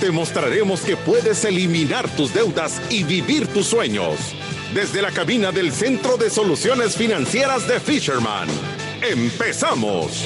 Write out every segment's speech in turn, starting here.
Te mostraremos que puedes eliminar tus deudas y vivir tus sueños. Desde la cabina del Centro de Soluciones Financieras de Fisherman. ¡Empezamos!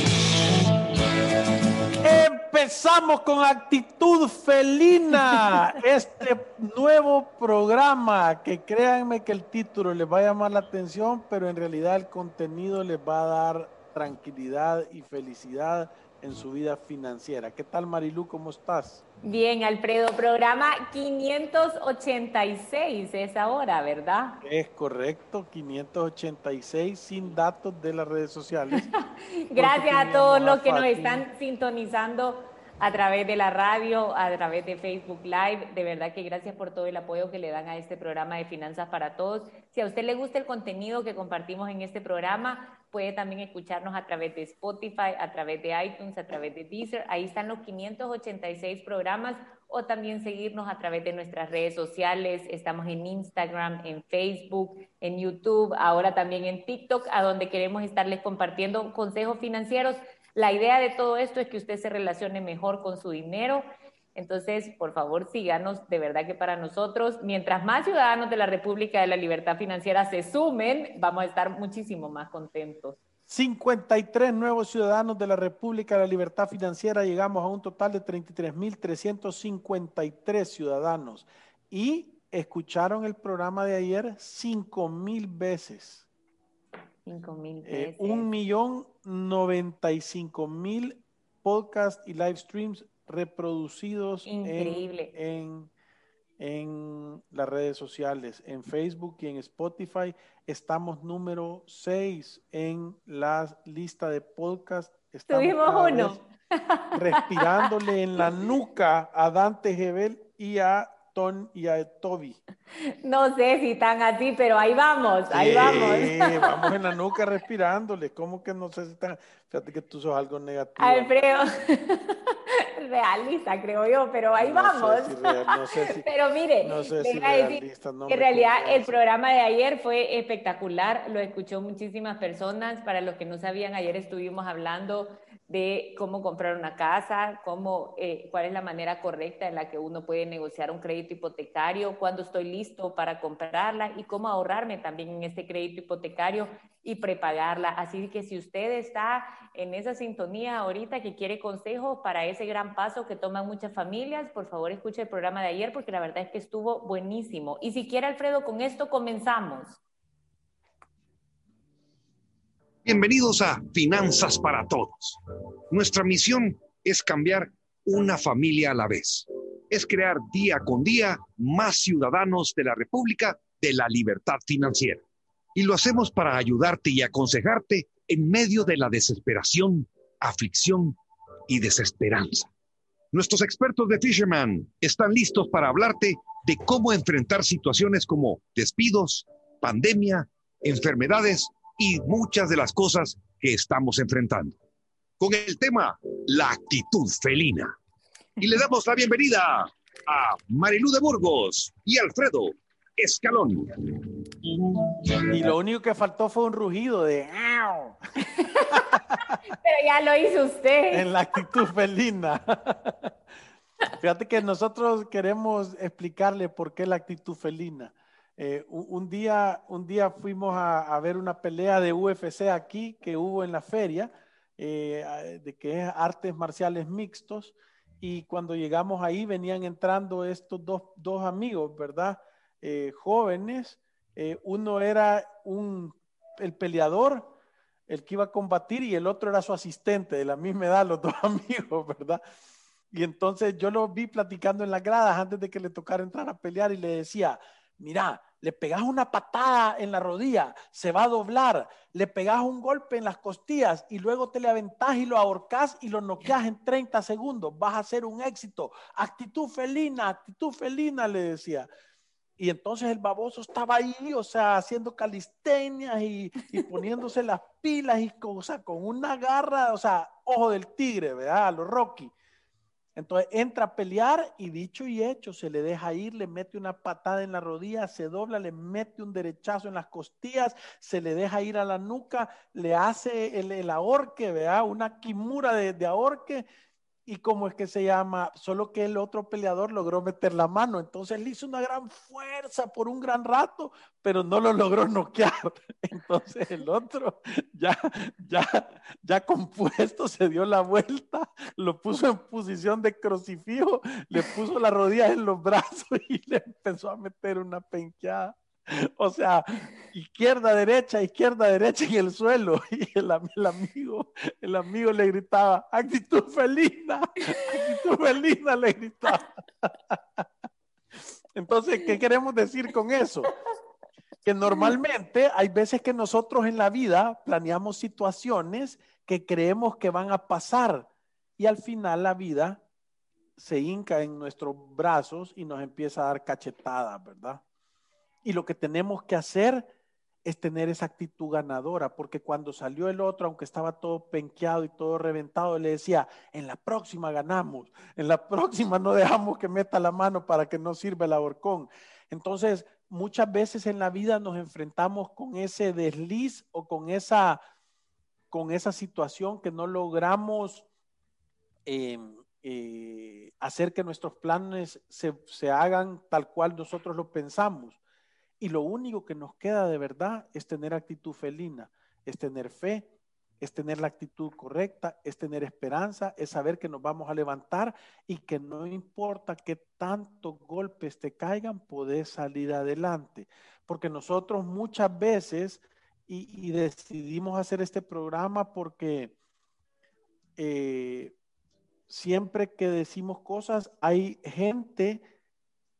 Empezamos con actitud felina este nuevo programa que créanme que el título les va a llamar la atención, pero en realidad el contenido les va a dar tranquilidad y felicidad en su vida financiera. ¿Qué tal Marilu? ¿Cómo estás? Bien, Alfredo, programa 586 es ahora, ¿verdad? Es correcto, 586 sin datos de las redes sociales. Gracias a todos los que nos están sintonizando a través de la radio, a través de Facebook Live. De verdad que gracias por todo el apoyo que le dan a este programa de Finanzas para Todos. Si a usted le gusta el contenido que compartimos en este programa, puede también escucharnos a través de Spotify, a través de iTunes, a través de Deezer. Ahí están los 586 programas o también seguirnos a través de nuestras redes sociales. Estamos en Instagram, en Facebook, en YouTube, ahora también en TikTok, a donde queremos estarles compartiendo consejos financieros la idea de todo esto es que usted se relacione mejor con su dinero. Entonces, por favor, síganos, de verdad que para nosotros, mientras más ciudadanos de la República de la Libertad Financiera se sumen, vamos a estar muchísimo más contentos. 53 nuevos ciudadanos de la República de la Libertad Financiera, llegamos a un total de 33.353 ciudadanos. Y escucharon el programa de ayer 5 mil veces. 5 mil eh, un millón noventa y cinco mil podcasts y live streams reproducidos En, en, las redes sociales, en Facebook y en Spotify. Estamos número 6 en la lista de podcasts. Tuvimos uno. Respirándole en la nuca a Dante Gebel y a y a Toby. No sé si están así, pero ahí vamos, ahí vamos. vamos en la nuca respirándole. ¿Cómo que no sé si están? Fíjate que tú sos algo negativo. Alfredo, realista creo yo, pero ahí vamos. pero mire, no sé si realista, en realidad el programa de ayer fue espectacular, lo escuchó muchísimas personas. Para los que no sabían, ayer estuvimos hablando de cómo comprar una casa, cómo, eh, cuál es la manera correcta en la que uno puede negociar un crédito hipotecario, cuándo estoy listo para comprarla y cómo ahorrarme también en este crédito hipotecario y prepagarla. Así que si usted está en esa sintonía ahorita que quiere consejos para ese gran paso que toman muchas familias, por favor escuche el programa de ayer porque la verdad es que estuvo buenísimo. Y si quiere, Alfredo, con esto comenzamos. Bienvenidos a Finanzas para Todos. Nuestra misión es cambiar una familia a la vez. Es crear día con día más ciudadanos de la República de la libertad financiera. Y lo hacemos para ayudarte y aconsejarte en medio de la desesperación, aflicción y desesperanza. Nuestros expertos de Fisherman están listos para hablarte de cómo enfrentar situaciones como despidos, pandemia, enfermedades y muchas de las cosas que estamos enfrentando. Con el tema La actitud felina. Y le damos la bienvenida a Marilú de Burgos y Alfredo Escalón. Y lo único que faltó fue un rugido de... Pero ya lo hizo usted. En la actitud felina. Fíjate que nosotros queremos explicarle por qué la actitud felina. Eh, un, día, un día fuimos a, ver una pelea de UFC aquí que hubo en la feria, eh, de que es artes marciales mixtos, y cuando llegamos ahí venían entrando estos dos, dos amigos, ¿verdad? Eh, jóvenes. Uno era un, el peleador, el que iba a combatir, y el otro era su asistente, de la misma edad, los dos amigos, ¿verdad? Y entonces yo lo vi platicando en las gradas antes de que le tocara entrar a pelear y le decía, mira, le pegas una patada en la rodilla, se va a doblar, le pegas un golpe en las costillas y luego te le aventás y lo ahorcás y lo noqueas en 30 segundos, vas a hacer un éxito. Actitud felina, actitud felina, le decía. Y entonces el baboso estaba ahí, o sea, haciendo calistenias y, poniéndose las pilas y o sea, con una garra, o sea, ojo del tigre, ¿verdad? A los Rocky. Entonces entra a pelear y dicho y hecho, se le deja ir, le mete una patada en la rodilla, se dobla, le mete un derechazo en las costillas, se le deja ir a la nuca, le hace el, ahorque, ¿verdad? Una kimura de ahorque y cómo es que se llama, solo que el otro peleador logró meter la mano, entonces le hizo una gran fuerza por un gran rato, pero no lo logró noquear. Entonces el otro ya, ya, ya compuesto se dio la vuelta, lo puso en posición de crucifijo, le puso las rodillas en los brazos y le empezó a meter una penqueada. O sea, izquierda, derecha, izquierda, derecha en el suelo. Y el, amigo, el amigo le gritaba, actitud felina, actitud felina le gritaba. Entonces, ¿qué queremos decir con eso? Que normalmente hay veces que nosotros en la vida planeamos situaciones que creemos que van a pasar y al final la vida se hinca en nuestros brazos y nos empieza a dar cachetadas, ¿verdad? Y lo que tenemos que hacer es tener esa actitud ganadora, porque cuando salió el otro, aunque estaba todo penqueado y todo reventado, le decía, en la próxima ganamos, en la próxima no dejamos que meta la mano para que no sirva el ahorcón. Entonces, muchas veces en la vida nos enfrentamos con ese desliz o con esa, con esa situación que no logramos em, eh, hacer que nuestros planes se, se hagan tal cual nosotros lo pensamos. Y lo único que nos queda de verdad es tener actitud felina, es tener fe, es tener la actitud correcta, es tener esperanza, es saber que nos vamos a levantar y que no importa qué tantos golpes te caigan, podés salir adelante. Porque nosotros muchas veces, y, decidimos hacer este programa porque eh, siempre que decimos cosas, hay gente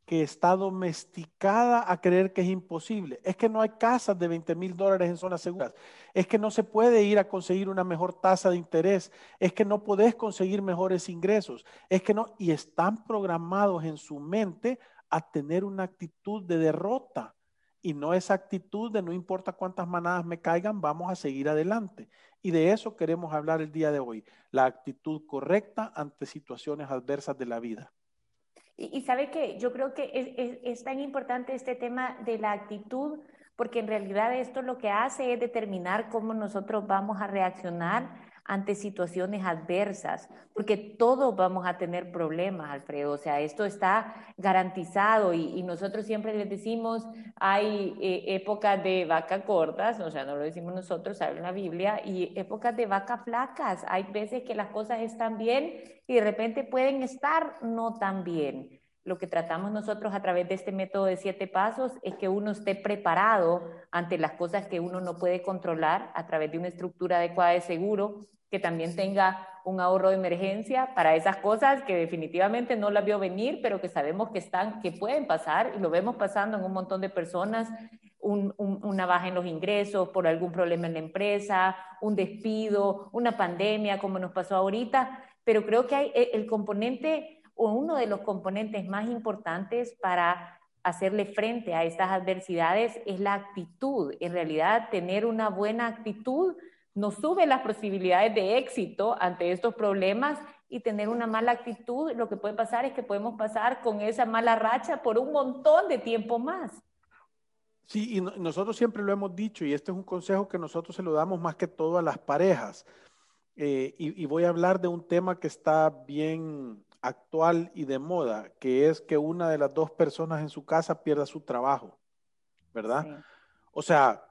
que está domesticada a creer que es imposible. Es que no hay casas de 20 mil dólares en zonas seguras. Es que no se puede ir a conseguir una mejor tasa de interés. Es que no podés conseguir mejores ingresos. Es que no, y están programados en su mente a tener una actitud de derrota. Y no esa actitud de no importa cuántas manadas me caigan, vamos a seguir adelante. Y de eso queremos hablar el día de hoy. La actitud correcta ante situaciones adversas de la vida. Y, sabe que yo creo que es, tan importante este tema de la actitud, porque en realidad esto lo que hace es determinar cómo nosotros vamos a reaccionar ante situaciones adversas, porque todos vamos a tener problemas, Alfredo. O sea, esto está garantizado y, nosotros siempre les decimos, hay eh, épocas de vaca cortas, o sea, no lo decimos nosotros, sale en la Biblia, y épocas de vaca flacas. Hay veces que las cosas están bien y de repente pueden estar no tan bien. Lo que tratamos nosotros a través de este método de siete pasos es que uno esté preparado ante las cosas que uno no puede controlar a través de una estructura adecuada de seguro, que también tenga un ahorro de emergencia para esas cosas que definitivamente no las vio venir, pero que sabemos que están, que pueden pasar y lo vemos pasando en un montón de personas, una baja en los ingresos por algún problema en la empresa, un despido, una pandemia como nos pasó ahorita, pero creo que hay e, el componente o uno de los componentes más importantes para hacerle frente a estas adversidades es la actitud. En realidad, tener una buena actitud nos sube las posibilidades de éxito ante estos problemas y tener una mala actitud, lo que puede pasar es que podemos pasar con esa mala racha por un montón de tiempo más. Sí, y nosotros siempre lo hemos dicho, y este es un consejo que nosotros se lo damos más que todo a las parejas. Eh, y, voy a hablar de un tema que está bien actual y de moda, que es que una de las dos personas en su casa pierda su trabajo, ¿verdad? O sea,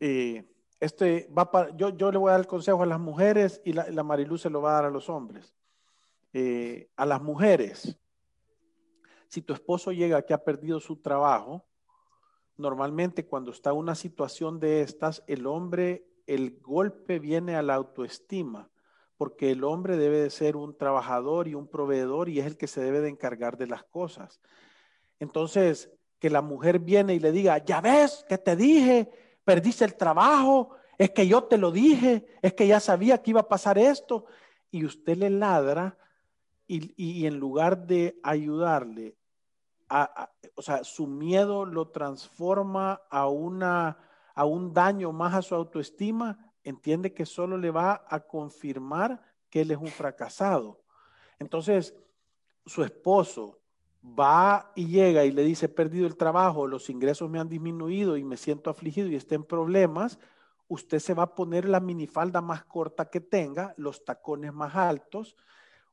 eh, este va para, yo, yo le voy a dar el consejo a las mujeres y la, la Mariluz se lo va a dar a los hombres. Eh, a las mujeres, si tu esposo llega que ha perdido su trabajo, normalmente cuando está en una situación de estas, el hombre, el golpe viene a la autoestima porque el hombre debe de ser un trabajador y un proveedor y es el que se debe de encargar de las cosas. Entonces, que la mujer viene y le diga, ya ves que te dije, perdiste el trabajo, es que yo te lo dije, es que ya sabía que iba a pasar esto, y usted le ladra y, y en lugar de ayudarle o sea, su miedo lo transforma a, una, a un daño más a su autoestima, entiende que solo le va a confirmar que él es un fracasado. Entonces, su esposo va y llega y le dice, he perdido el trabajo, los ingresos me han disminuido y me siento afligido y está en problemas, usted se va a poner la minifalda más corta que tenga, los tacones más altos,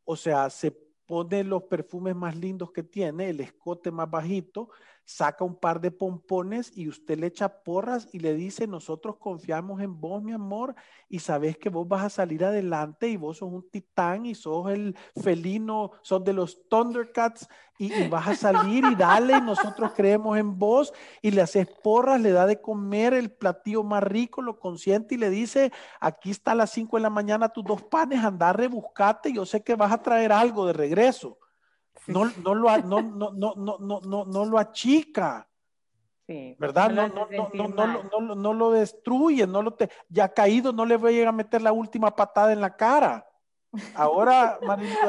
o sea, se pone los perfumes más lindos que tiene, el escote más bajito, saca un par de pompones y usted le echa porras y le dice, nosotros confiamos en vos, mi amor, y sabes que vos vas a salir adelante y vos sos un titán y sos el felino, sos de los Thundercats y, vas a salir y dale, y nosotros creemos en vos y le haces porras, le da de comer el platillo más rico, lo consiente y le dice, aquí está a las 5 de la mañana tus dos panes, anda, rebuscate, yo sé que vas a traer algo de regreso. No, no, lo, no, no, no, no, no, no lo achica. Sí, ¿Verdad? No, no, no, no, no, no, lo destruye, no lo te, ya caído, no le voy a meter la última patada en la cara. Ahora,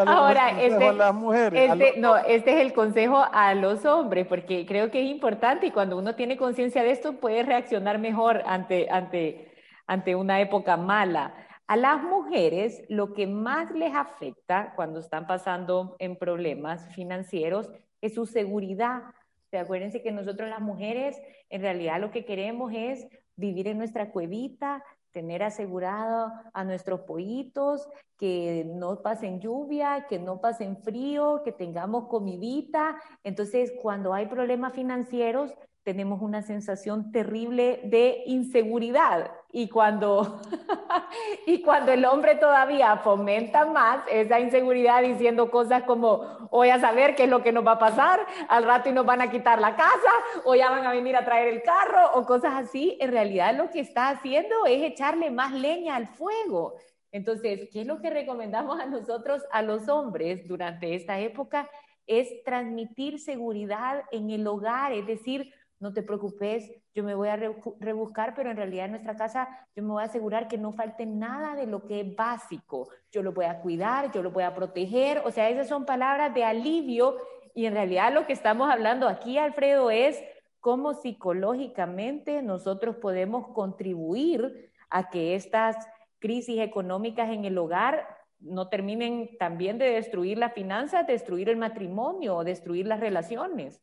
Ahora este, a las mujeres. Este, no, este es el consejo a los hombres, porque creo que es importante y cuando uno tiene conciencia de esto puede reaccionar mejor ante, ante, ante una época mala. A las mujeres lo que más les afecta cuando están pasando en problemas financieros es su seguridad. O acuérdense que nosotros las mujeres en realidad lo que queremos es vivir en nuestra cuevita, tener asegurado a nuestros pollitos, que no pasen lluvia, que no pasen frío, que tengamos comidita. Entonces, cuando hay problemas financieros, tenemos una sensación terrible de inseguridad y cuando, y cuando el hombre todavía fomenta más esa inseguridad diciendo cosas como voy a saber qué es lo que nos va a pasar, al rato y nos van a quitar la casa o ya van a venir a traer el carro o cosas así, en realidad lo que está haciendo es echarle más leña al fuego. Entonces, ¿qué es lo que recomendamos a nosotros, a los hombres durante esta época? Es transmitir seguridad en el hogar, es decir, no te preocupes, yo me voy a rebuscar, pero en realidad en nuestra casa yo me voy a asegurar que no falte nada de lo que es básico. Yo lo voy a cuidar, yo lo voy a proteger, o sea, esas son palabras de alivio y en realidad lo que estamos hablando aquí, Alfredo, es cómo psicológicamente nosotros podemos contribuir a que estas crisis económicas en el hogar no terminen también de destruir la finanza, destruir el matrimonio, destruir las relaciones.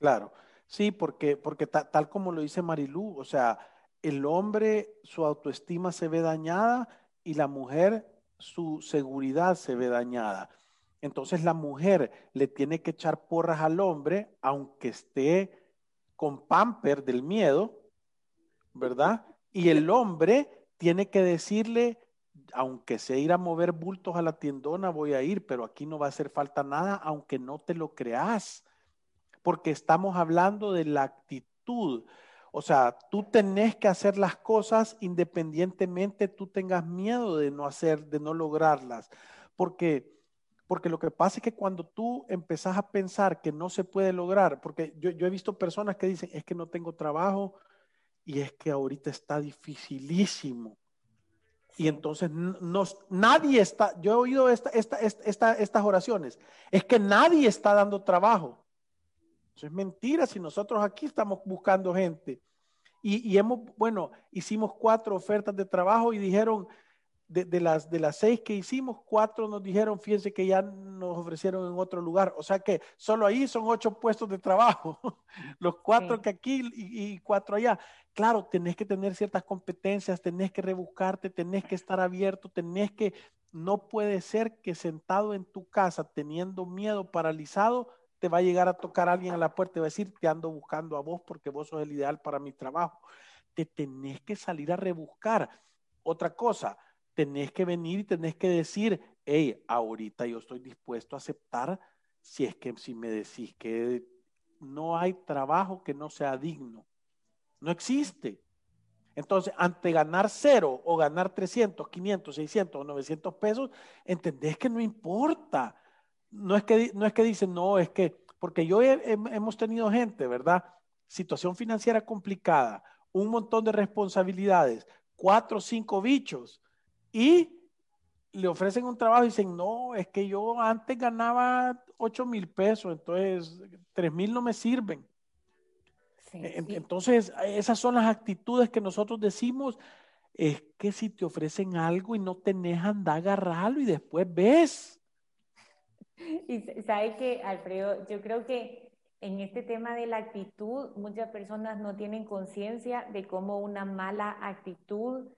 Claro. Sí, porque, porque tal como lo dice Marilú, o sea, el hombre, su autoestima se ve dañada y la mujer, su seguridad se ve dañada. Entonces la mujer le tiene que echar porras al hombre, aunque esté con pamper del miedo, ¿verdad? Y el hombre tiene que decirle, aunque sea ir a mover bultos a la tiendona, voy a ir, pero aquí no va a hacer falta nada, aunque no te lo creas porque estamos hablando de la actitud. O sea, tú tenés que hacer las cosas independientemente tú tengas miedo de no hacer, de no lograrlas. Porque, porque lo que pasa es que cuando tú empezás a pensar que no se puede lograr, porque yo, he visto personas que dicen, es que no tengo trabajo y es que ahorita está dificilísimo. Y entonces nadie está, yo he oído esta, estas oraciones, es que nadie está dando trabajo. Eso es mentira si nosotros aquí estamos buscando gente. Y, hemos, bueno, hicimos cuatro ofertas de trabajo y dijeron, de, las, de las seis que hicimos, cuatro nos dijeron, fíjense que ya nos ofrecieron en otro lugar. O sea que solo ahí son ocho puestos de trabajo. Los cuatro que aquí y, y, cuatro allá. Claro, tenés que tener ciertas competencias, tenés que rebuscarte, tenés que estar abierto, tenés que, no puede ser que sentado en tu casa teniendo miedo, paralizado, te va a llegar a tocar alguien a la puerta y va a decir, te ando buscando a vos porque vos sos el ideal para mi trabajo. Te tenés que salir a rebuscar. Otra cosa, tenés que venir y tenés que decir, hey, ahorita yo estoy dispuesto a aceptar si es que si me decís que no hay trabajo que no sea digno. No existe. Entonces, ante ganar cero o ganar 300, 500, 600 o 900 pesos, entendés que no importa no es que, no es que dicen, no, es que, porque yo hemos tenido gente, ¿verdad? Situación financiera complicada, un montón de responsabilidades, cuatro o cinco bichos, y le ofrecen un trabajo y dicen, no, es que yo antes ganaba 8 mil pesos, entonces 3 mil no me sirven. Entonces, esas son las actitudes que nosotros decimos, es que si te ofrecen algo y no tenés, anda agarrarlo y después ves. Y sabe que, Alfredo, yo creo que en este tema de la actitud, muchas personas no tienen conciencia de cómo una mala actitud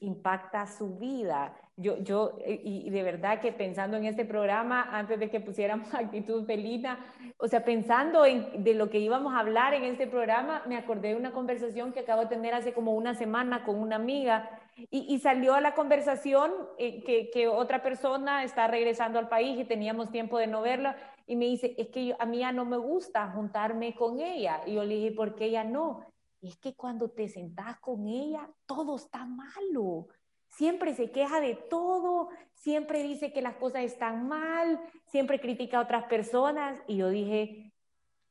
impacta su vida. Yo, yo, eh, y, de verdad que pensando en este programa, antes de que pusiéramos actitud felina, o sea, pensando en de lo que íbamos a hablar en este programa, me acordé de una conversación que acabo de tener hace como una semana con una amiga y, salió a la conversación eh, que, otra persona está regresando al país y teníamos tiempo de no verla y me dice, es que a mí ya no me gusta juntarme con ella. Y yo le dije, ¿por qué ella no? es que cuando te sentás con ella, todo está malo. Siempre se queja de todo, siempre dice que las cosas están mal, siempre critica a otras personas. Y yo dije,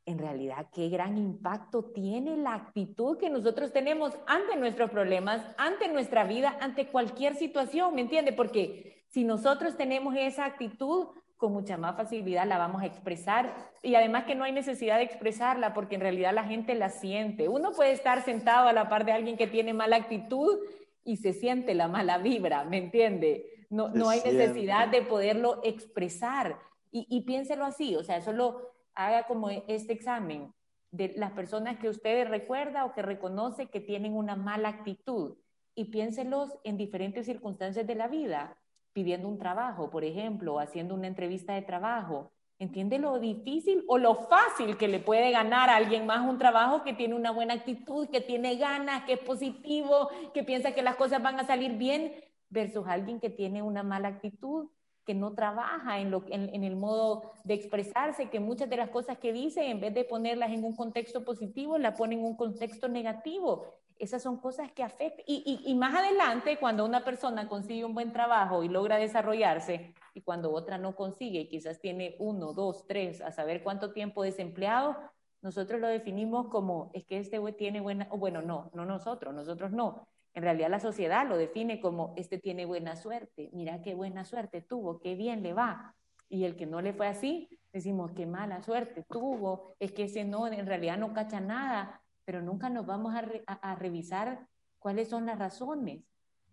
en realidad, qué gran impacto tiene la actitud que nosotros tenemos ante nuestros problemas, ante nuestra vida, ante cualquier situación, ¿me entiende? Porque si nosotros tenemos esa actitud, con mucha más facilidad la vamos a expresar y además que no hay necesidad de expresarla porque en realidad la gente la siente. Uno puede estar sentado a la par de alguien que tiene mala actitud y se siente la mala vibra, ¿me entiende? No, no hay necesidad de poderlo expresar y, y piénselo así, o sea, solo haga como este examen de las personas que usted recuerda o que reconoce que tienen una mala actitud y piénselos en diferentes circunstancias de la vida pidiendo un trabajo, por ejemplo, haciendo una entrevista de trabajo. ¿Entiende lo difícil o lo fácil que le puede ganar a alguien más un trabajo que tiene una buena actitud, que tiene ganas, que es positivo, que piensa que las cosas van a salir bien, versus alguien que tiene una mala actitud, que no trabaja en, lo, en, el modo de expresarse, que muchas de las cosas que dice, en vez de ponerlas en un contexto positivo, la pone en un contexto negativo. Esas son cosas que afectan. Y, y, más adelante, cuando una persona consigue un buen trabajo y logra desarrollarse, y cuando otra no consigue, quizás tiene uno, dos, tres, a saber cuánto tiempo desempleado, nosotros lo definimos como, es que este tiene buena, o bueno, no, no nosotros, nosotros no. En realidad la sociedad lo define como, este tiene buena suerte, mira qué buena suerte tuvo, qué bien le va. Y el que no le fue así, decimos, qué mala suerte tuvo, es que ese no, en realidad no cacha nada, pero nunca nos vamos a, revisar cuáles son las razones,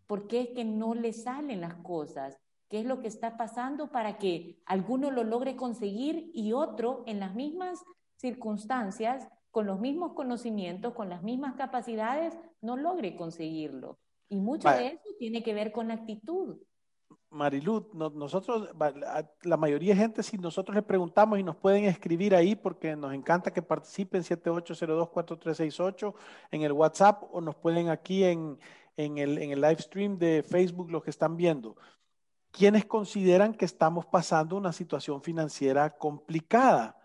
por qué es que no le salen las cosas, qué es lo que está pasando para que alguno lo logre conseguir y otro en las mismas circunstancias, con los mismos conocimientos, con las mismas capacidades, no logre conseguirlo. Y mucho de eso tiene que ver con la actitud. Marilú, nosotros, la mayoría de gente, si nosotros le preguntamos y nos pueden escribir ahí, porque nos encanta que participen 78024368 en el WhatsApp o nos pueden aquí en, en, el, en el live stream de Facebook los que están viendo. ¿Quiénes consideran que estamos pasando una situación financiera complicada?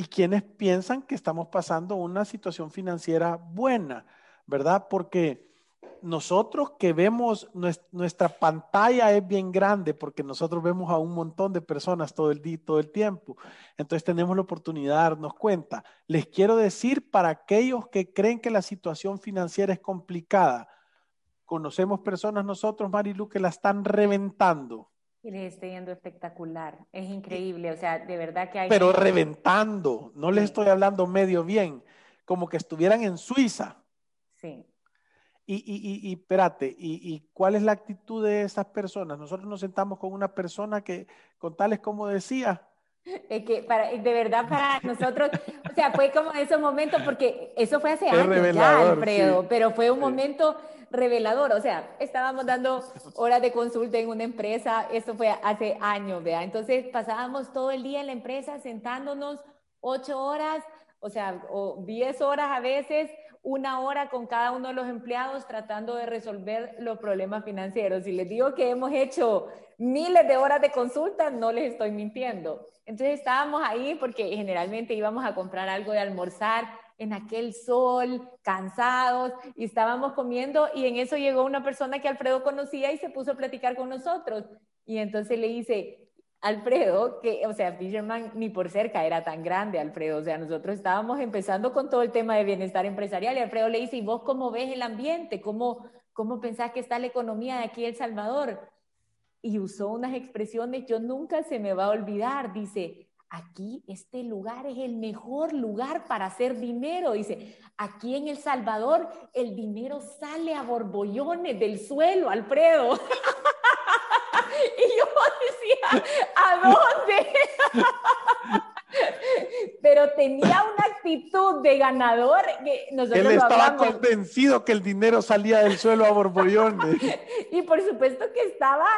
¿Y quiénes piensan que estamos pasando una situación financiera buena? ¿Verdad? Porque nosotros que vemos nuestra pantalla es bien grande porque nosotros vemos a un montón de personas todo el día, todo el tiempo. Entonces tenemos la oportunidad de darnos cuenta. Les quiero decir para aquellos que creen que la situación financiera es complicada, conocemos personas nosotros, Marilu, que la están reventando. Y les estoy yendo espectacular. Es increíble, o sea, de verdad que hay... Pero reventando, no les estoy hablando medio bien, como que estuvieran en Suiza. Sí. Y, y, y, espérate, y, cuál es la actitud de esas personas? Nosotros nos sentamos con una persona que, con tales como decía. Es que para, de verdad para nosotros, o sea, fue como esos momentos, porque eso fue hace años ya, Alfredo, pero fue un momento revelador, o sea, estábamos dando horas de consulta en una empresa, eso fue hace años, vea, entonces pasábamos todo el día en la empresa sentándonos ocho horas, o sea, o diez horas a veces, una hora con cada uno de los empleados tratando de resolver los problemas financieros. Si les digo que hemos hecho miles de horas de consulta, no les estoy mintiendo. Entonces estábamos ahí porque generalmente íbamos a comprar algo de almorzar en aquel sol, cansados, y estábamos comiendo y en eso llegó una persona que Alfredo conocía y se puso a platicar con nosotros. Y entonces le dice, Alfredo, que, o sea, Fisherman ni por cerca era tan grande, Alfredo. O sea, nosotros estábamos empezando con todo el tema de bienestar empresarial Alfredo le dice, ¿y vos cómo ves el ambiente? ¿Cómo, cómo pensás que está la economía de aquí El Salvador? y usó unas expresiones, yo nunca se me va a olvidar, dice, aquí este lugar es el mejor lugar para hacer dinero. Dice, aquí en El Salvador el dinero sale a borbollones del suelo, Alfredo. y yo decía, ¿a dónde? Pero tenía una actitud de ganador que nosotros Él estaba convencido que el dinero salía del suelo a borbollones. y por supuesto que estaba,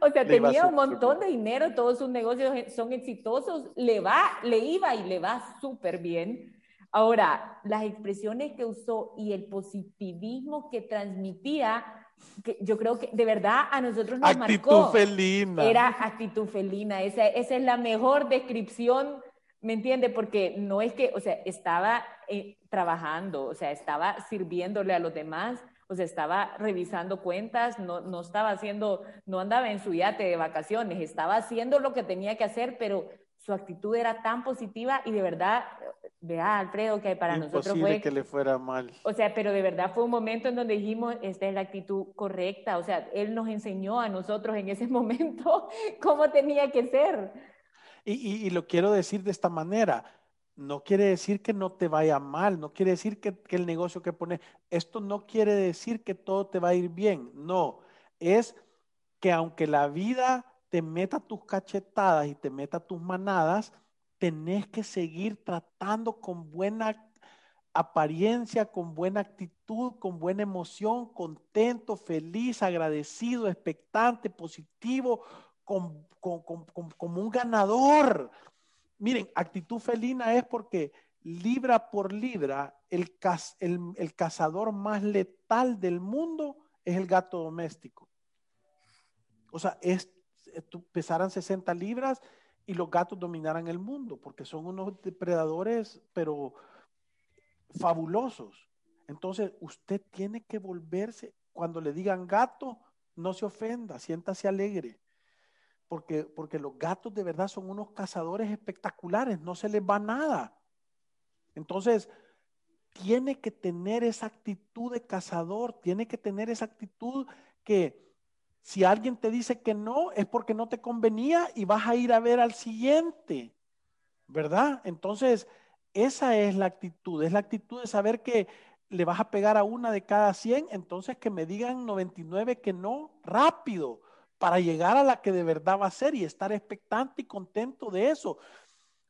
o sea, tenía un montón de dinero, todos sus negocios son exitosos, le va, le iba y le va súper bien. Ahora, las expresiones que usó y el positivismo que transmitía, que yo creo que de verdad a nosotros nos actitud felina. Era actitud felina. Esa, esa es la mejor descripción ¿Me entiende? Porque no es que, o sea, estaba eh, trabajando, o sea, estaba sirviéndole a los demás, o sea, estaba revisando cuentas, no, no estaba haciendo, no andaba en su yate de vacaciones, estaba haciendo lo que tenía que hacer, pero su actitud era tan positiva y de verdad, vea, Alfredo, que para nosotros fue... que le fuera mal. O sea, pero de verdad fue un momento en donde dijimos, esta es la actitud correcta, o sea, él nos enseñó a nosotros en ese momento cómo tenía que ser. Y, lo quiero decir de esta manera. No quiere decir que no te vaya mal, no quiere decir que, el negocio que pones, esto no quiere decir que todo te va a ir bien, no, es que aunque la vida te meta tus cachetadas y te meta tus manadas, tenés que seguir tratando con buena apariencia, con buena actitud, con buena emoción, contento, feliz, agradecido, expectante, positivo, como un ganador. Miren, actitud felina es porque libra por libra, el, el, cazador más letal del mundo es el gato doméstico. O sea, es, eh, pesaran 60 libras y los gatos dominaran el mundo, porque son unos depredadores, pero fabulosos. Entonces, usted tiene que volverse, cuando le digan gato, no se ofenda, siéntase alegre porque, porque los gatos de verdad son unos cazadores espectaculares, no se les va nada. Entonces, tiene que tener esa actitud de cazador, tiene que tener esa actitud que si alguien te dice que no, es porque no te convenía y vas a ir a ver al siguiente, ¿verdad? Entonces, esa es la actitud, es la actitud de saber que le vas a pegar a una de cada 100, entonces que me digan 99 que no, rápido, para llegar a la que de verdad va a ser y estar expectante y contento de eso.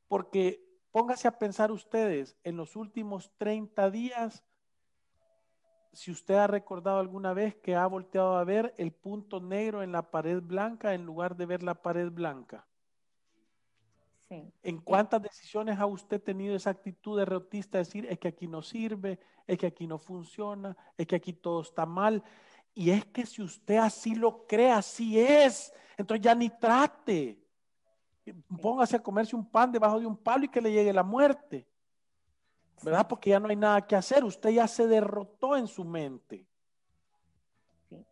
Porque póngase a pensar ustedes, en los últimos 30 días, si usted ha recordado alguna vez que ha volteado a ver el punto negro en la pared blanca en lugar de ver la pared blanca. Sí. ¿En cuántas decisiones ha usted tenido esa actitud de derrotista de decir es que aquí no sirve, es que aquí no funciona, es que aquí todo está mal? Y es que si usted así lo cree, así es. Entonces ya ni trate. Póngase a comerse un pan debajo de un palo y que le llegue la muerte. ¿Verdad? Porque ya no hay nada que hacer. Usted ya se derrotó en su mente.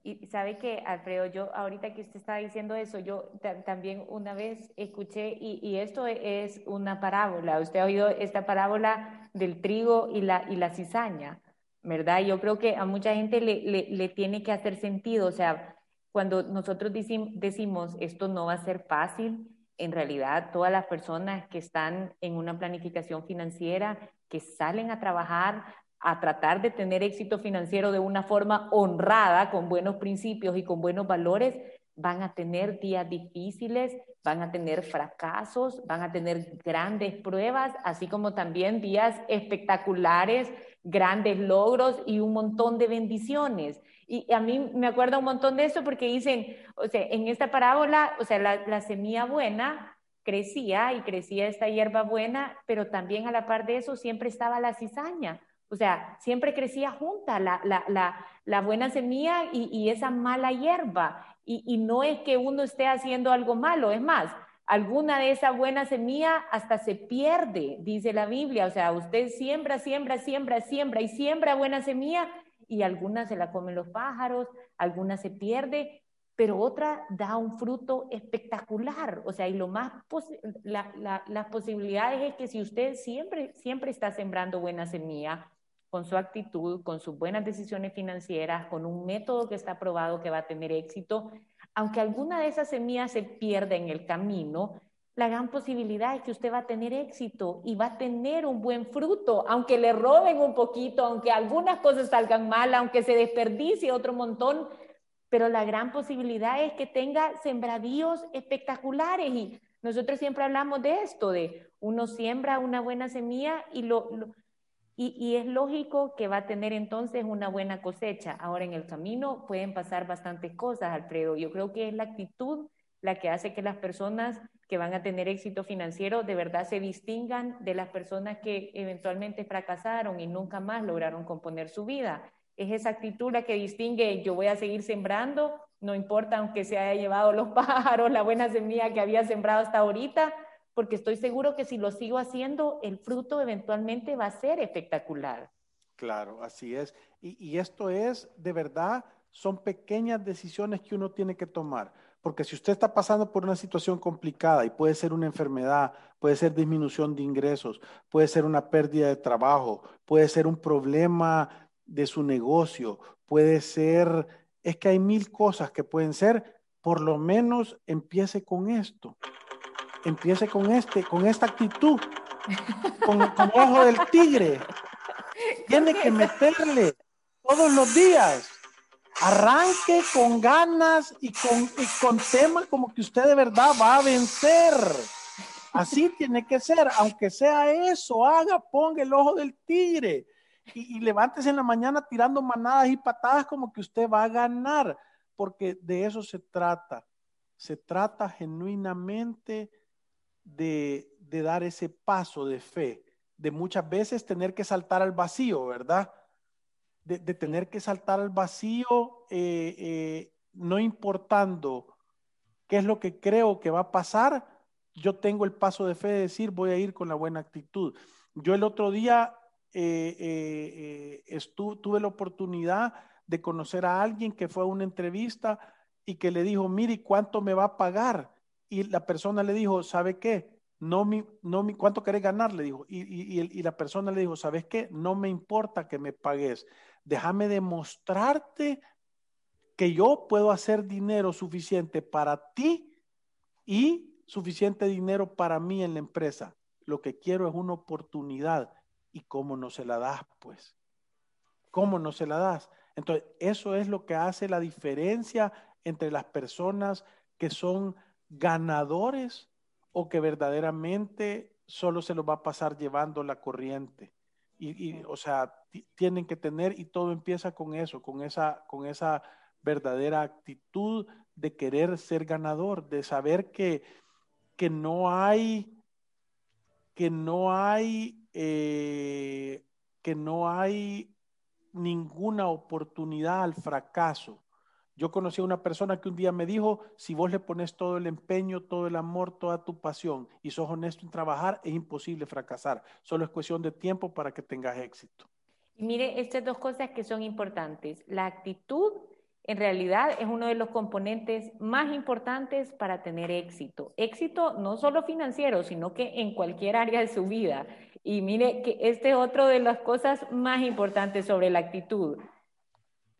Y sabe que, Alfredo, yo ahorita que usted está diciendo eso, yo también una vez escuché, y, y, esto es una parábola, usted ha oído esta parábola del trigo y la, y la cizaña. ¿verdad? Yo creo que a mucha gente le, tiene que hacer sentido, o sea, cuando nosotros decimos esto no va a ser fácil, en realidad todas las personas que están en una planificación financiera, que salen a trabajar, a tratar de tener éxito financiero de una forma honrada, con buenos principios y con buenos valores, van a tener días difíciles, van a tener fracasos, van a tener grandes pruebas, así como también días espectaculares grandes logros y un montón de bendiciones. Y a mí me acuerda un montón de eso porque dicen, o sea, en esta parábola, o sea, la, semilla buena crecía y crecía esta hierba buena, pero también a la par de eso siempre estaba la cizaña. O sea, siempre crecía junta la, la, la, buena semilla y, y, esa mala hierba. Y, y no es que uno esté haciendo algo malo, es más, alguna de esa buena semilla hasta se pierde, dice la Biblia. O sea, usted siembra, siembra, siembra, siembra y siembra buena semilla y alguna se la comen los pájaros, alguna se pierde, pero otra da un fruto espectacular. O sea, y lo más, las posibilidades es que si usted siempre, siempre está sembrando buena semilla, con su actitud, con sus buenas decisiones financieras, con un método que está probado que va a tener éxito, aunque alguna de esas semillas se pierda en el camino, la gran posibilidad es que usted va a tener éxito y va a tener un buen fruto, aunque le roben un poquito, aunque algunas cosas salgan mal, aunque se desperdicie otro montón, pero la gran posibilidad es que tenga sembradíos espectaculares y nosotros siempre hablamos de esto, de uno siembra una buena semilla y, lo, y, y, es lógico que va a tener entonces una buena cosecha. Ahora en el camino pueden pasar bastantes cosas, Alfredo. Yo creo que es la actitud la que hace que las personas que van a tener éxito financiero de verdad se distingan de las personas que eventualmente fracasaron y nunca más lograron componer su vida. Es esa actitud la que distingue, yo voy a seguir sembrando, no importa aunque se haya llevado los pájaros, la buena semilla que había sembrado hasta ahorita, porque estoy seguro que si lo sigo haciendo, el fruto eventualmente va a ser espectacular. Claro, así es. Y, y esto es, de verdad, son pequeñas decisiones que uno tiene que tomar. Porque si usted está pasando por una situación complicada y puede ser una enfermedad, puede ser disminución de ingresos, puede ser una pérdida de trabajo, puede ser un problema de su negocio, puede ser, es que hay mil cosas que pueden ser, por lo menos empiece con esto. Empiece con este, con esta actitud, con, con ojo del tigre. Tiene que meterle todos los días Arranque con ganas y con, y con tema como que usted de verdad va a vencer. Así tiene que ser, aunque sea eso, haga, ponga el ojo del tigre y, y levántese en la mañana tirando manadas y patadas como que usted va a ganar, porque de eso se trata. Se trata genuinamente de, de dar ese paso de fe, de muchas veces tener que saltar al vacío, ¿verdad? de, tener que saltar al vacío, eh, eh, no importando qué es lo que creo que va a pasar, yo tengo el paso de fe de decir voy a ir con la buena actitud. Yo el otro día eh, tuve la oportunidad de conocer a alguien que fue a una entrevista y que le dijo, mire, ¿cuánto me va a pagar? Y la persona le dijo, ¿sabe qué? No mi, no mi, ¿cuánto querés ganar? Le dijo. Y, y, y, la persona le dijo, ¿sabes qué? No me importa que me pagues déjame demostrarte que yo puedo hacer dinero suficiente para ti y suficiente dinero para mí en la empresa. Lo que quiero es una oportunidad. ¿Y cómo no se la das, pues? ¿Cómo no se la das? Entonces, eso es lo que hace la diferencia entre las personas que son ganadores o que verdaderamente solo se lo va a pasar llevando la corriente. Y, o sea, tienen que tener, y todo empieza con eso, con esa, con esa verdadera actitud de querer ser ganador, de saber que, que no hay, que no hay, eh, que no hay ninguna oportunidad al fracaso. Yo conocí a una persona que un día me dijo, si vos le pones todo el empeño, todo el amor, toda tu pasión y sos honesto en trabajar, es imposible fracasar. Solo es cuestión de tiempo para que tengas éxito. Y mire, estas dos cosas que son importantes. La actitud en realidad es uno de los componentes más importantes para tener éxito. Éxito no solo financiero, sino que en cualquier área de su vida. Y mire que este es otro de las cosas más importantes sobre la actitud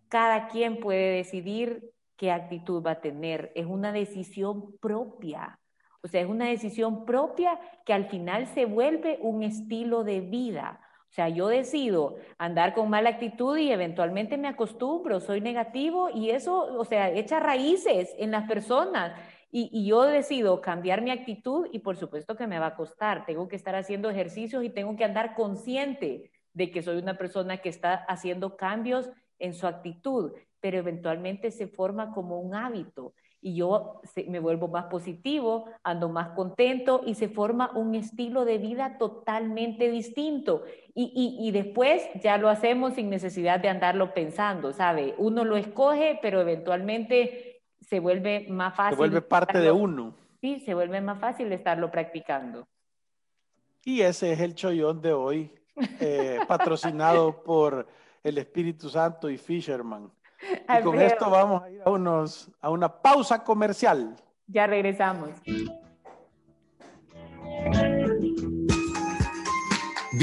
cada quien puede decidir qué actitud va a tener. Es una decisión propia. O sea, es una decisión propia que al final se vuelve un estilo de vida. O sea, yo decido andar con mala actitud y eventualmente me acostumbro, soy negativo y eso, o sea, echa raíces en las personas. Y, yo decido cambiar mi actitud y por supuesto que me va a costar. Tengo que estar haciendo ejercicios y tengo que andar consciente de que soy una persona que está haciendo cambios en su actitud, pero eventualmente se forma como un hábito y yo me vuelvo más positivo, ando más contento y se forma un estilo de vida totalmente distinto. Y, y, después ya lo hacemos sin necesidad de andarlo pensando, ¿sabe? Uno lo escoge, pero eventualmente se vuelve más fácil. Se vuelve parte de uno. Sí, se vuelve más fácil estarlo practicando. Y ese es el chollón de hoy, eh, patrocinado por el Espíritu Santo y Fisherman. Y con esto vamos a ir a, unos, a una pausa comercial. Ya regresamos.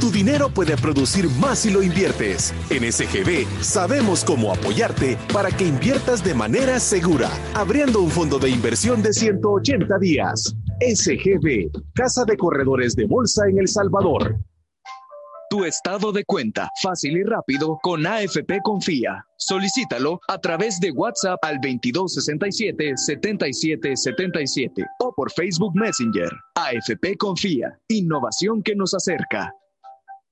Tu dinero puede producir más si lo inviertes. En SGB sabemos cómo apoyarte para que inviertas de manera segura, abriendo un fondo de inversión de 180 días. SGB, Casa de Corredores de Bolsa en El Salvador. Tu estado de cuenta, fácil y rápido, con AFP Confía. Solicítalo a través de WhatsApp al 2267-7777 o por Facebook Messenger. AFP Confía, innovación que nos acerca.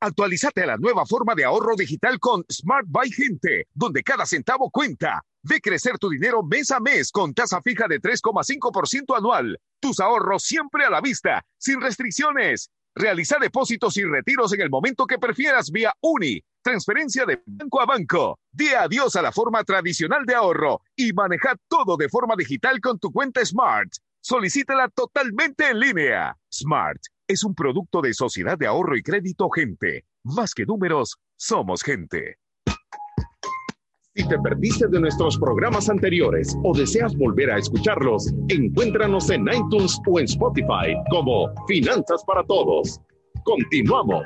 Actualízate a la nueva forma de ahorro digital con Smart Buy Gente, donde cada centavo cuenta. Ve crecer tu dinero mes a mes con tasa fija de 3,5% anual. Tus ahorros siempre a la vista, sin restricciones. Realiza depósitos y retiros en el momento que prefieras vía UNI, transferencia de banco a banco. Di adiós a la forma tradicional de ahorro y maneja todo de forma digital con tu cuenta Smart. Solicítala totalmente en línea. Smart es un producto de Sociedad de Ahorro y Crédito Gente. Más que números, somos gente. Si te perdiste de nuestros programas anteriores o deseas volver a escucharlos, encuéntranos en iTunes o en Spotify como Finanzas para Todos. Continuamos.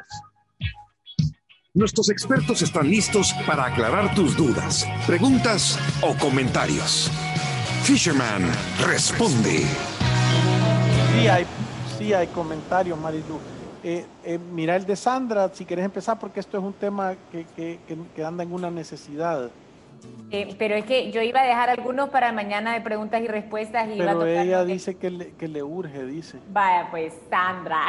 Nuestros expertos están listos para aclarar tus dudas, preguntas o comentarios. Fisherman responde. Sí, hay sí hay comentarios, Marilu. Eh, eh, mira el de Sandra, si quieres empezar, porque esto es un tema que, que, que, anda en una necesidad. Eh, pero es que yo iba a dejar algunos para mañana de preguntas y respuestas. Y pero ella dice que le, que le urge, dice. Vaya, pues Sandra,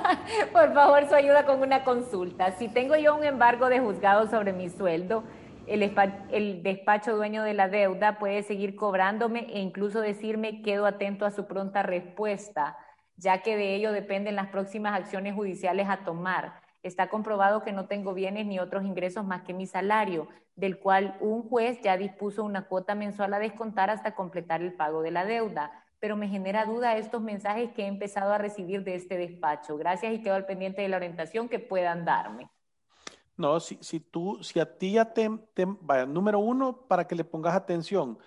por favor, su ayuda con una consulta. Si tengo yo un embargo de juzgado sobre mi sueldo, el, el, despacho dueño de la deuda puede seguir cobrándome e incluso decirme quedo atento a su pronta respuesta ya que de ello dependen las próximas acciones judiciales a tomar. Está comprobado que no tengo bienes ni otros ingresos más que mi salario, del cual un juez ya dispuso una cuota mensual a descontar hasta completar el pago de la deuda. Pero me genera duda estos mensajes que he empezado a recibir de este despacho. Gracias y quedo al pendiente de la orientación que puedan darme. No, si, si tú, si a ti ya te, te vaya, número uno, para que le pongas atención,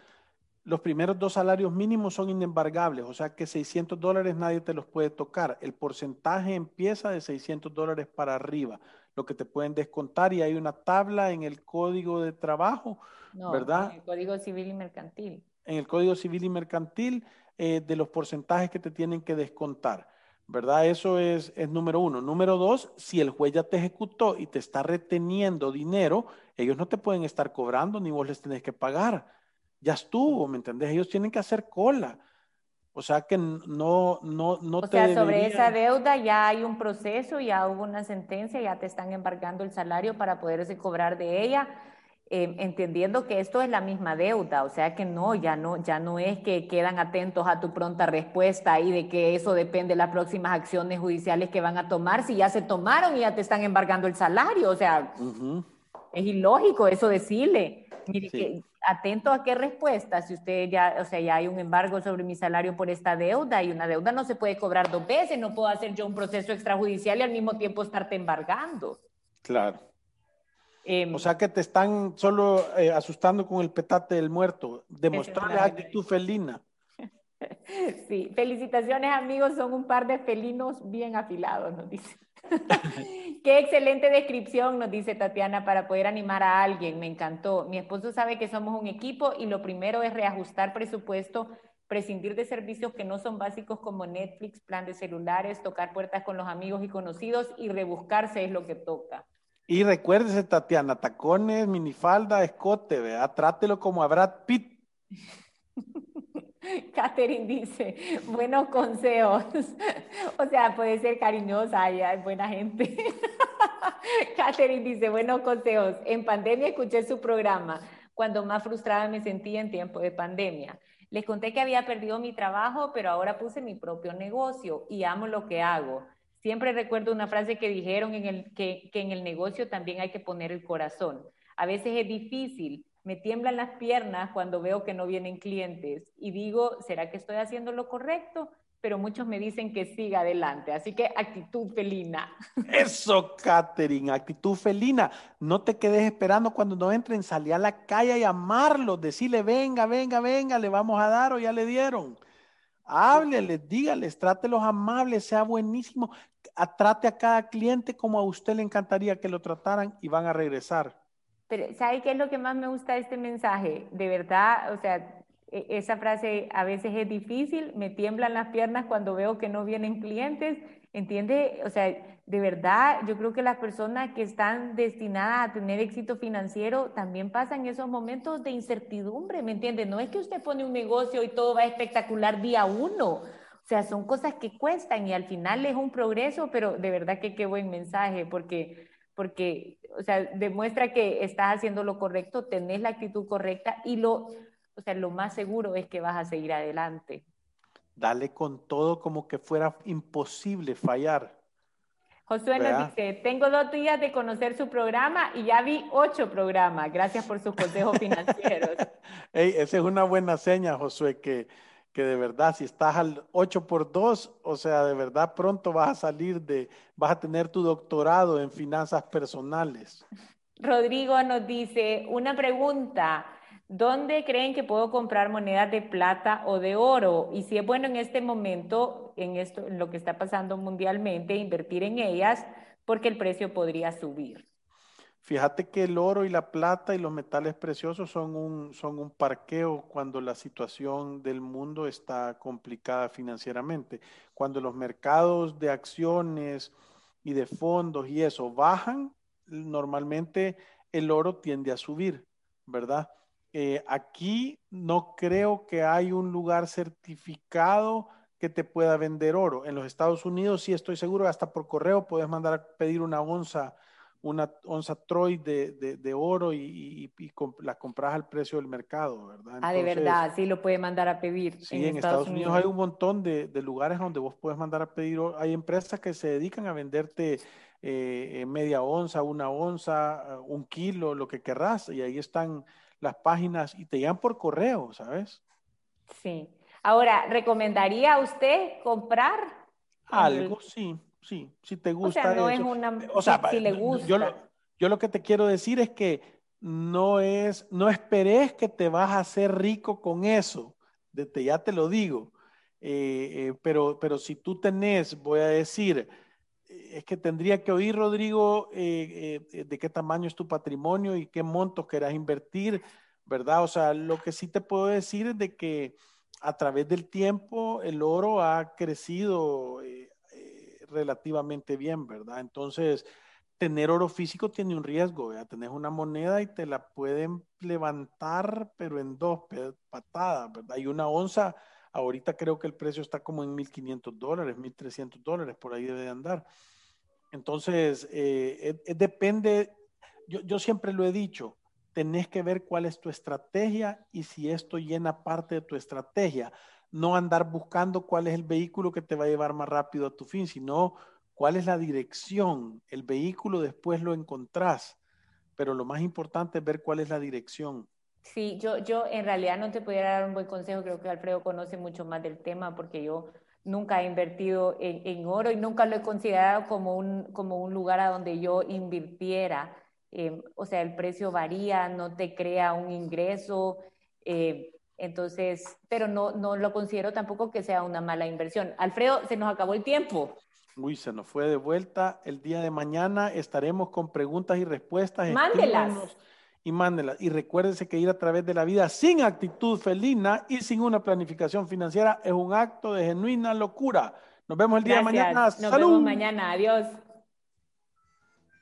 los primeros dos salarios mínimos son inembargables, o sea que 600 dólares nadie te los puede tocar. El porcentaje empieza de 600 dólares para arriba, lo que te pueden descontar y hay una tabla en el código de trabajo, ¿verdad? En el código civil y mercantil. En el código civil y mercantil eh, de los porcentajes que te tienen que descontar. ¿Verdad? Eso es, es, número uno. Número dos, si el juez ya te ejecutó y te está reteniendo dinero, ellos no te pueden estar cobrando ni vos les tenés que pagar ya estuvo, ¿me entendés? Ellos tienen que hacer cola. O sea que no, no, no o sea, sobre esa deuda ya hay un proceso, ya hubo una sentencia, ya te están embargando el salario para poderse cobrar de ella, eh, entendiendo que esto es la misma deuda, o sea que no, ya no, ya no es que quedan atentos a tu pronta respuesta y de que eso depende de las próximas acciones judiciales que van a tomar, si ya se tomaron y ya te están embargando el salario, o sea, es ilógico eso decirle. Mire, que, atento a qué respuesta, si usted ya, o sea, ya hay un embargo sobre mi salario por esta deuda y una deuda no se puede cobrar dos veces, no puedo hacer yo un proceso extrajudicial y al mismo tiempo estarte embargando. Claro. Em, o sea que te están solo eh, asustando con el petate del muerto, demostrarle actitud felina. Sí, felicitaciones amigos, son un par de felinos bien afilados, nos dice. Qué excelente descripción, nos dice Tatiana, para poder animar a alguien. Me encantó. Mi esposo sabe que somos un equipo y lo primero es reajustar presupuesto, prescindir de servicios que no son básicos como Netflix, plan de celulares, tocar puertas con los amigos y conocidos y rebuscarse es lo que toca. Y recuérdese, Tatiana, tacones, minifalda, escote, vea, trátelo como a Brad Pitt. Catherine dice, buenos consejos. o sea, puede ser cariñosa, y es buena gente. Catherine dice, buenos consejos. En pandemia escuché su programa cuando más frustrada me sentía en tiempo de pandemia. Les conté que había perdido mi trabajo, pero ahora puse mi propio negocio y amo lo que hago. Siempre recuerdo una frase que dijeron en el, que, en el negocio también hay que poner el corazón. A veces es difícil, me tiemblan las piernas cuando veo que no vienen clientes y digo, ¿será que estoy haciendo lo correcto? Pero muchos me dicen que siga adelante. Así que actitud felina. Eso, Katherine, actitud felina. No te quedes esperando cuando no entren, salí a la calle a llamarlos, decirle, venga, venga, venga, le vamos a dar o ya le dieron. Hábleles, dígales, trátelos amables, sea buenísimo. Trate a cada cliente como a usted le encantaría que lo trataran y van a regresar. Pero, ¿sabe qué es lo que más me gusta de este mensaje? De verdad, o sea, e, esa frase a veces es difícil, me tiemblan las piernas cuando veo que no vienen clientes, ¿entiende? O sea, de verdad, yo creo que las personas que están destinadas a tener éxito financiero también pasan esos momentos de incertidumbre, ¿me entiende? No es que usted pone un negocio y todo va espectacular día uno. O sea, son cosas que cuestan y al final es un progreso, pero de verdad que qué buen mensaje, porque porque, o sea, demuestra que estás haciendo lo correcto, tenés la actitud correcta y lo, o sea, lo más seguro es que vas a seguir adelante. Dale con todo como que fuera imposible fallar. Josué nos dice, tengo dos días de conocer su programa y ya vi ocho programas. Gracias por sus consejos financieros. esa es una buena seña, Josué, que, que de verdad, si estás al 8 por 2, o sea, de verdad pronto vas a salir de, vas a tener tu doctorado en finanzas personales. Rodrigo nos dice, una pregunta, ¿dónde creen que puedo comprar monedas de plata o de oro? Y si es bueno en este momento, en esto, lo que está pasando mundialmente, invertir en ellas, porque el precio podría subir. Fíjate que el oro y la plata y los metales preciosos son un, son un parqueo cuando la situación del mundo está complicada financieramente. Cuando los mercados de acciones y de fondos y eso bajan, normalmente el oro tiende a subir, ¿verdad? Eh, aquí no creo que hay un lugar certificado que te pueda vender oro. En los Estados Unidos sí estoy seguro, hasta por correo puedes mandar a pedir una onza una onza Troy de, de, oro y, y, la compras al precio del mercado, ¿verdad? ah, de verdad, sí lo puede mandar a pedir. Sí, en, Estados, Unidos. hay un montón de, de, lugares donde vos puedes mandar a pedir. Hay empresas que se dedican a venderte eh, media onza, una onza, un kilo, lo que querrás, y ahí están las páginas y te llegan por correo, ¿sabes? Sí. Ahora, ¿recomendaría a usted comprar? Algo, sí sí, si te gusta. O sea, no es una. O sea, si, le gusta. Yo lo, yo lo que te quiero decir es que no es, no esperes que te vas a hacer rico con eso. Desde ya te lo digo. Eh, eh, pero, pero si tú tenés, voy a decir, es que tendría que oír, Rodrigo, de qué tamaño es tu patrimonio y qué montos querás invertir, ¿verdad? O sea, lo que sí te puedo decir es de que a través del tiempo el oro ha crecido relativamente bien, ¿verdad? Entonces, tener oro físico tiene un riesgo, ¿verdad? Tenés una moneda y te la pueden levantar, pero en dos patadas, ¿verdad? Y una onza, ahorita creo que el precio está como en 1.500 dólares, 1.300 dólares, por ahí debe de andar. Entonces, eh, depende, yo, yo siempre lo he dicho, tenés que ver cuál es tu estrategia y si esto llena parte de tu estrategia no andar buscando cuál es el vehículo que te va a llevar más rápido a tu fin, sino cuál es la dirección. El vehículo después lo encontrás, pero lo más importante es ver cuál es la dirección. Sí, yo, yo en realidad no te pudiera dar un buen consejo, creo que Alfredo conoce mucho más del tema porque yo nunca he invertido en, oro y nunca lo he considerado como un, como un lugar a donde yo invirtiera. Eh, o sea, el precio varía, no te crea un ingreso. Eh, entonces, pero no, no lo considero tampoco que sea una mala inversión. Alfredo, se nos acabó el tiempo. Uy, se nos fue de vuelta. El día de mañana estaremos con preguntas y respuestas. Mándelas. Y mándelas. Y recuérdense que ir a través de la vida sin actitud felina y sin una planificación financiera es un acto de genuina locura. Nos vemos el día de mañana. Nos vemos mañana. Adiós.